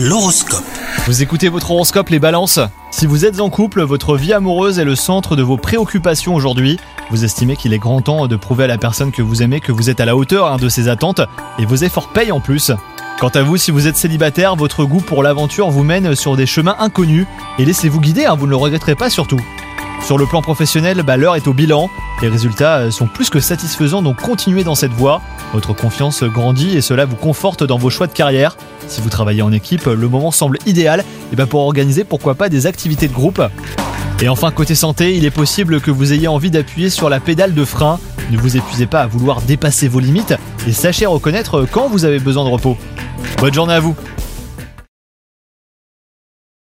L'horoscope. Vous écoutez votre horoscope les balances Si vous êtes en couple, votre vie amoureuse est le centre de vos préoccupations aujourd'hui. Vous estimez qu'il est grand temps de prouver à la personne que vous aimez que vous êtes à la hauteur hein, de ses attentes et vos efforts payent en plus. Quant à vous, si vous êtes célibataire, votre goût pour l'aventure vous mène sur des chemins inconnus et laissez-vous guider, hein, vous ne le regretterez pas surtout. Sur le plan professionnel, bah, l'heure est au bilan. Les résultats euh, sont plus que satisfaisants, donc continuez dans cette voie. Votre confiance grandit et cela vous conforte dans vos choix de carrière. Si vous travaillez en équipe, le moment semble idéal et bah, pour organiser pourquoi pas des activités de groupe. Et enfin, côté santé, il est possible que vous ayez envie d'appuyer sur la pédale de frein. Ne vous épuisez pas à vouloir dépasser vos limites et sachez reconnaître quand vous avez besoin de repos. Bonne journée à vous